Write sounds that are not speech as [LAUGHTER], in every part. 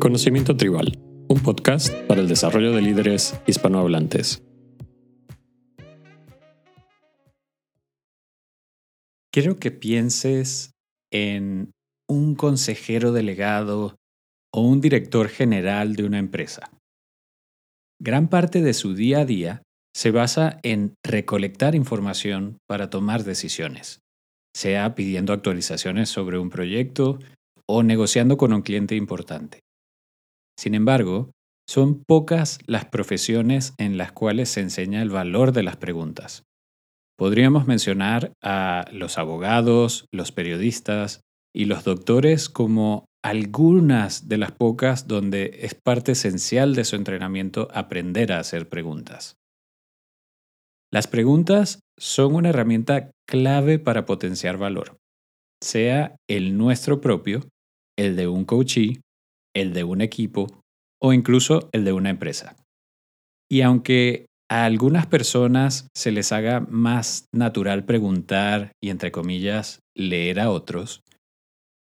Conocimiento Tribal, un podcast para el desarrollo de líderes hispanohablantes. Quiero que pienses en un consejero delegado o un director general de una empresa. Gran parte de su día a día se basa en recolectar información para tomar decisiones, sea pidiendo actualizaciones sobre un proyecto o negociando con un cliente importante. Sin embargo, son pocas las profesiones en las cuales se enseña el valor de las preguntas. Podríamos mencionar a los abogados, los periodistas y los doctores como algunas de las pocas donde es parte esencial de su entrenamiento aprender a hacer preguntas. Las preguntas son una herramienta clave para potenciar valor, sea el nuestro propio, el de un coachee, el de un equipo o incluso el de una empresa. Y aunque a algunas personas se les haga más natural preguntar y, entre comillas, leer a otros,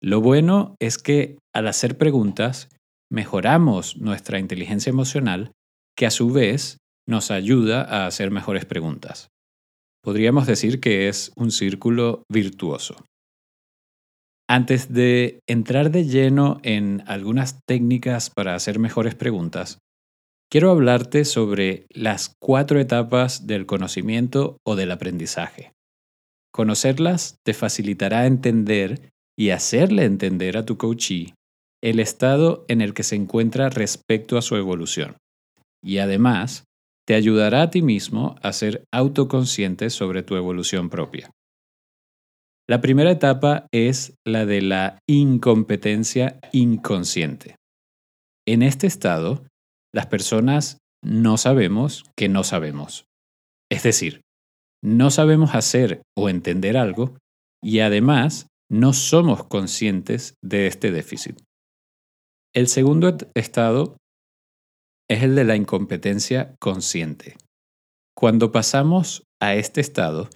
lo bueno es que al hacer preguntas mejoramos nuestra inteligencia emocional que a su vez nos ayuda a hacer mejores preguntas. Podríamos decir que es un círculo virtuoso. Antes de entrar de lleno en algunas técnicas para hacer mejores preguntas, quiero hablarte sobre las cuatro etapas del conocimiento o del aprendizaje. Conocerlas te facilitará entender y hacerle entender a tu coachee el estado en el que se encuentra respecto a su evolución. Y además, te ayudará a ti mismo a ser autoconsciente sobre tu evolución propia. La primera etapa es la de la incompetencia inconsciente. En este estado, las personas no sabemos que no sabemos. Es decir, no sabemos hacer o entender algo y además no somos conscientes de este déficit. El segundo estado es el de la incompetencia consciente. Cuando pasamos a este estado,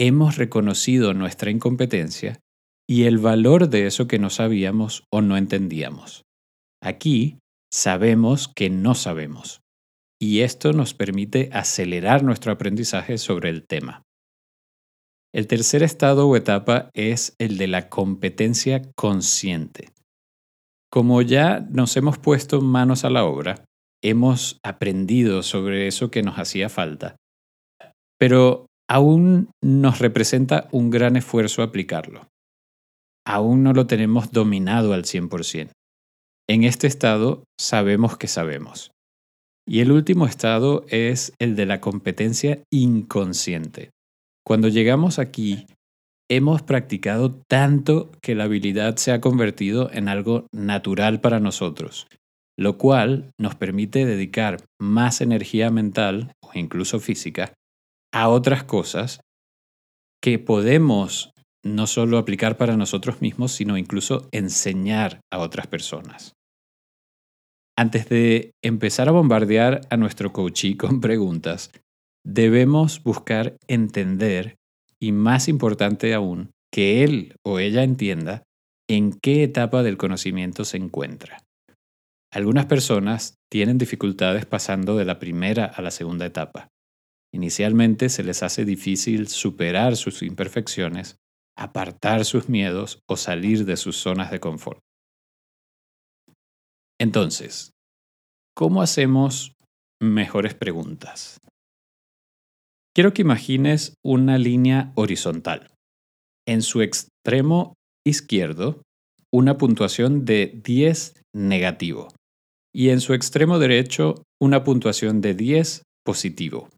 hemos reconocido nuestra incompetencia y el valor de eso que no sabíamos o no entendíamos. Aquí sabemos que no sabemos, y esto nos permite acelerar nuestro aprendizaje sobre el tema. El tercer estado o etapa es el de la competencia consciente. Como ya nos hemos puesto manos a la obra, hemos aprendido sobre eso que nos hacía falta, pero aún nos representa un gran esfuerzo aplicarlo. Aún no lo tenemos dominado al 100%. En este estado sabemos que sabemos. Y el último estado es el de la competencia inconsciente. Cuando llegamos aquí, hemos practicado tanto que la habilidad se ha convertido en algo natural para nosotros, lo cual nos permite dedicar más energía mental o incluso física a otras cosas que podemos no solo aplicar para nosotros mismos, sino incluso enseñar a otras personas. Antes de empezar a bombardear a nuestro coachee [LAUGHS] con preguntas, debemos buscar entender y más importante aún, que él o ella entienda en qué etapa del conocimiento se encuentra. Algunas personas tienen dificultades pasando de la primera a la segunda etapa. Inicialmente se les hace difícil superar sus imperfecciones, apartar sus miedos o salir de sus zonas de confort. Entonces, ¿cómo hacemos mejores preguntas? Quiero que imagines una línea horizontal. En su extremo izquierdo, una puntuación de 10 negativo. Y en su extremo derecho, una puntuación de 10 positivo.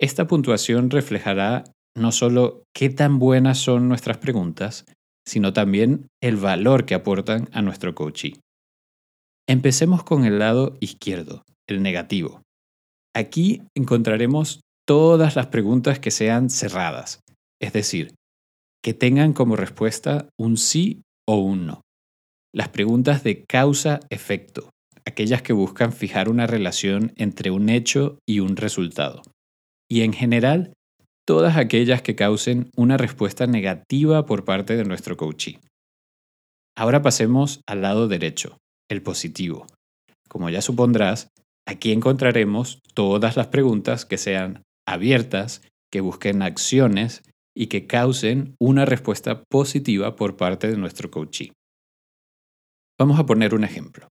Esta puntuación reflejará no solo qué tan buenas son nuestras preguntas, sino también el valor que aportan a nuestro coaching. Empecemos con el lado izquierdo, el negativo. Aquí encontraremos todas las preguntas que sean cerradas, es decir, que tengan como respuesta un sí o un no. Las preguntas de causa-efecto, aquellas que buscan fijar una relación entre un hecho y un resultado. Y en general, todas aquellas que causen una respuesta negativa por parte de nuestro coachee. Ahora pasemos al lado derecho, el positivo. Como ya supondrás, aquí encontraremos todas las preguntas que sean abiertas, que busquen acciones y que causen una respuesta positiva por parte de nuestro coachee. Vamos a poner un ejemplo.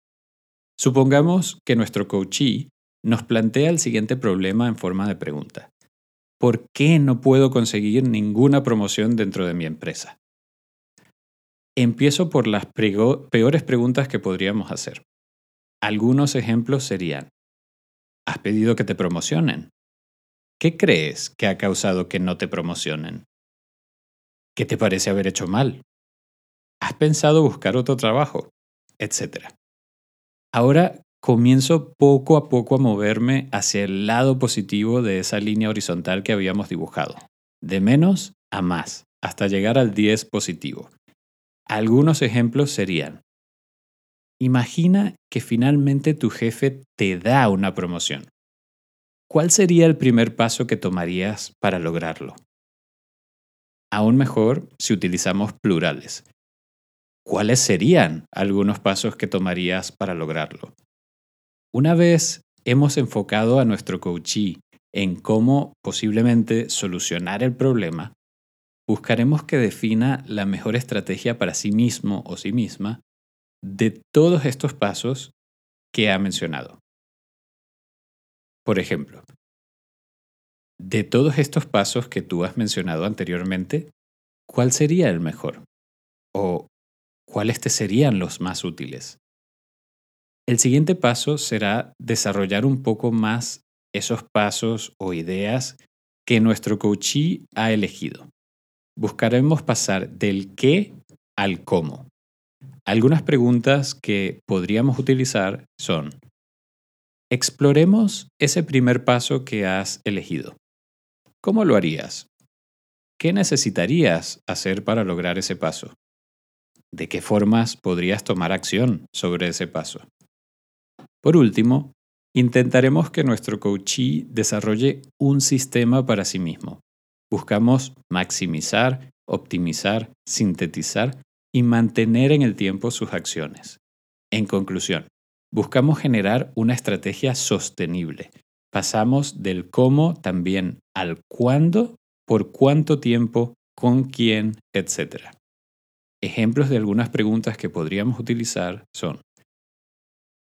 Supongamos que nuestro coachee nos plantea el siguiente problema en forma de pregunta. ¿Por qué no puedo conseguir ninguna promoción dentro de mi empresa? Empiezo por las peores preguntas que podríamos hacer. Algunos ejemplos serían, ¿has pedido que te promocionen? ¿Qué crees que ha causado que no te promocionen? ¿Qué te parece haber hecho mal? ¿Has pensado buscar otro trabajo? Etcétera. Ahora comienzo poco a poco a moverme hacia el lado positivo de esa línea horizontal que habíamos dibujado, de menos a más, hasta llegar al 10 positivo. Algunos ejemplos serían, imagina que finalmente tu jefe te da una promoción. ¿Cuál sería el primer paso que tomarías para lograrlo? Aún mejor si utilizamos plurales. ¿Cuáles serían algunos pasos que tomarías para lograrlo? Una vez hemos enfocado a nuestro coachee en cómo posiblemente solucionar el problema, buscaremos que defina la mejor estrategia para sí mismo o sí misma de todos estos pasos que ha mencionado. Por ejemplo, de todos estos pasos que tú has mencionado anteriormente, ¿cuál sería el mejor? ¿O cuáles te serían los más útiles? El siguiente paso será desarrollar un poco más esos pasos o ideas que nuestro coachee ha elegido. Buscaremos pasar del qué al cómo. Algunas preguntas que podríamos utilizar son, Exploremos ese primer paso que has elegido. ¿Cómo lo harías? ¿Qué necesitarías hacer para lograr ese paso? ¿De qué formas podrías tomar acción sobre ese paso? Por último, intentaremos que nuestro coachee desarrolle un sistema para sí mismo. Buscamos maximizar, optimizar, sintetizar y mantener en el tiempo sus acciones. En conclusión, Buscamos generar una estrategia sostenible. Pasamos del cómo también al cuándo, por cuánto tiempo, con quién, etc. Ejemplos de algunas preguntas que podríamos utilizar son,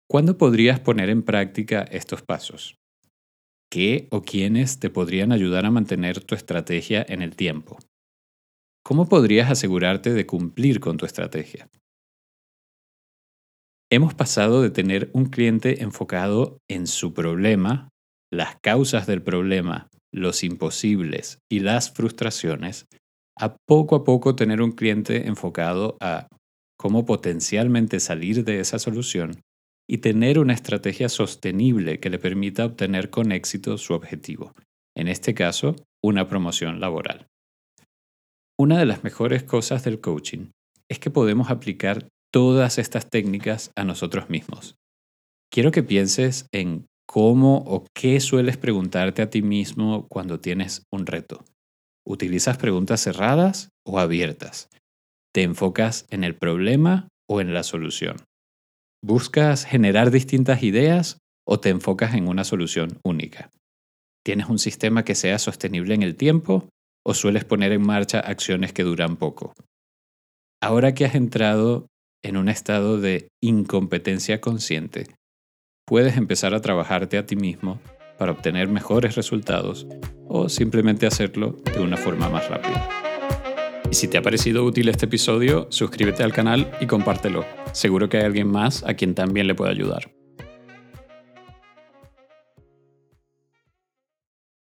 ¿cuándo podrías poner en práctica estos pasos? ¿Qué o quiénes te podrían ayudar a mantener tu estrategia en el tiempo? ¿Cómo podrías asegurarte de cumplir con tu estrategia? Hemos pasado de tener un cliente enfocado en su problema, las causas del problema, los imposibles y las frustraciones, a poco a poco tener un cliente enfocado a cómo potencialmente salir de esa solución y tener una estrategia sostenible que le permita obtener con éxito su objetivo, en este caso, una promoción laboral. Una de las mejores cosas del coaching es que podemos aplicar todas estas técnicas a nosotros mismos. Quiero que pienses en cómo o qué sueles preguntarte a ti mismo cuando tienes un reto. ¿Utilizas preguntas cerradas o abiertas? ¿Te enfocas en el problema o en la solución? ¿Buscas generar distintas ideas o te enfocas en una solución única? ¿Tienes un sistema que sea sostenible en el tiempo o sueles poner en marcha acciones que duran poco? Ahora que has entrado en un estado de incompetencia consciente, puedes empezar a trabajarte a ti mismo para obtener mejores resultados o simplemente hacerlo de una forma más rápida. Y si te ha parecido útil este episodio, suscríbete al canal y compártelo. Seguro que hay alguien más a quien también le pueda ayudar.